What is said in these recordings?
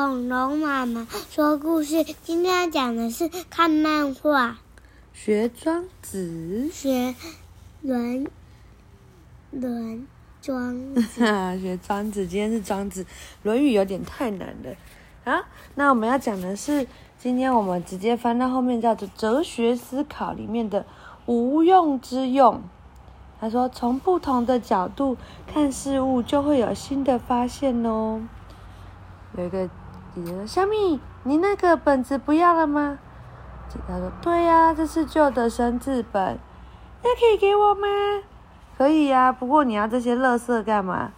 恐龙妈妈说故事。今天要讲的是看漫画，学庄子，学轮轮庄子，学庄子。今天是庄子，《论语》有点太难了啊。那我们要讲的是，今天我们直接翻到后面，叫做《哲学思考》里面的“无用之用”。他说：“从不同的角度看事物，就会有新的发现哦。”有一个：“小米，你那个本子不要了吗？”他说：“对呀，这是旧的生字本，那可以给我吗？”“可以呀，不过你要这些垃圾干嘛？”“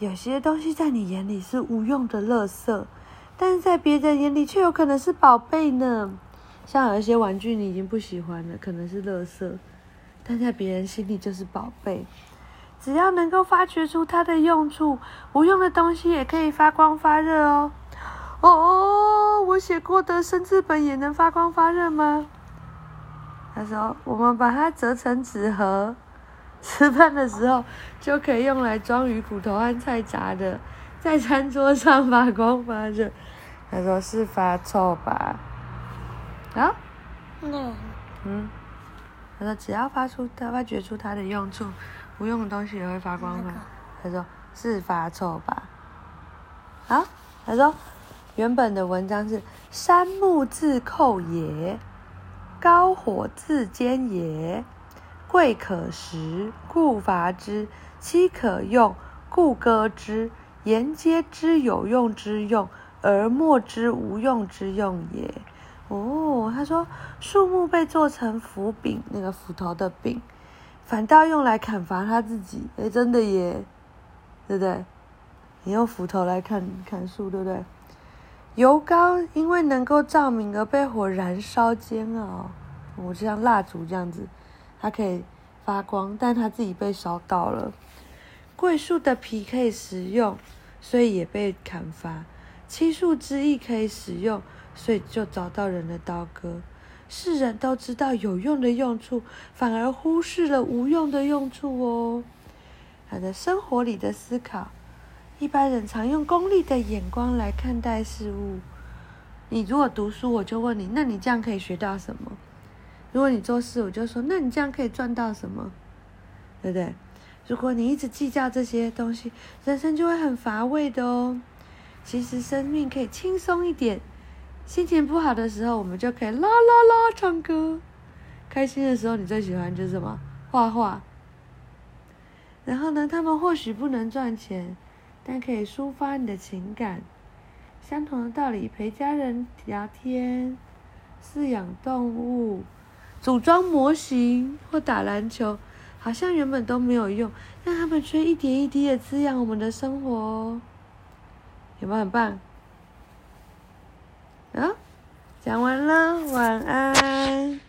有些东西在你眼里是无用的垃圾，但是在别人眼里却有可能是宝贝呢。像有一些玩具你已经不喜欢了，可能是垃圾。”但在别人心里就是宝贝，只要能够发掘出它的用处，无用的东西也可以发光发热哦。哦，我写过的生字本也能发光发热吗？他说：“我们把它折成纸盒，吃饭的时候就可以用来装鱼骨头和菜渣的，在餐桌上发光发热。”他说：“是发臭吧？”啊？嗯。嗯。他说：“只要发出它，发掘出它的用处，无用的东西也会发光吗？”他说：“是发臭吧？”啊，他说：“原本的文章是‘山木自扣也，高火自坚也。贵可食，故伐之；妻可用，故割之。言皆知有用之用，而莫知无用之用也。”哦，他说树木被做成斧柄，那个斧头的柄，反倒用来砍伐他自己。哎，真的耶，对不对？你用斧头来砍砍树，对不对？油膏因为能够照明而被火燃烧煎熬，我就像蜡烛这样子，它可以发光，但它自己被烧到了。桂树的皮可以食用，所以也被砍伐。漆树枝亦可以使用。所以就找到人的刀割，世人都知道有用的用处，反而忽视了无用的用处哦。他的生活里的思考，一般人常用功利的眼光来看待事物。你如果读书，我就问你，那你这样可以学到什么？如果你做事，我就说，那你这样可以赚到什么？对不对？如果你一直计较这些东西，人生就会很乏味的哦。其实生命可以轻松一点。心情不好的时候，我们就可以啦啦啦唱歌；开心的时候，你最喜欢就是什么？画画。然后呢，他们或许不能赚钱，但可以抒发你的情感。相同的道理，陪家人聊天、饲养动物、组装模型或打篮球，好像原本都没有用，但他们却一点一滴的滋养我们的生活哦。有没有很棒？啊，讲完了，晚安。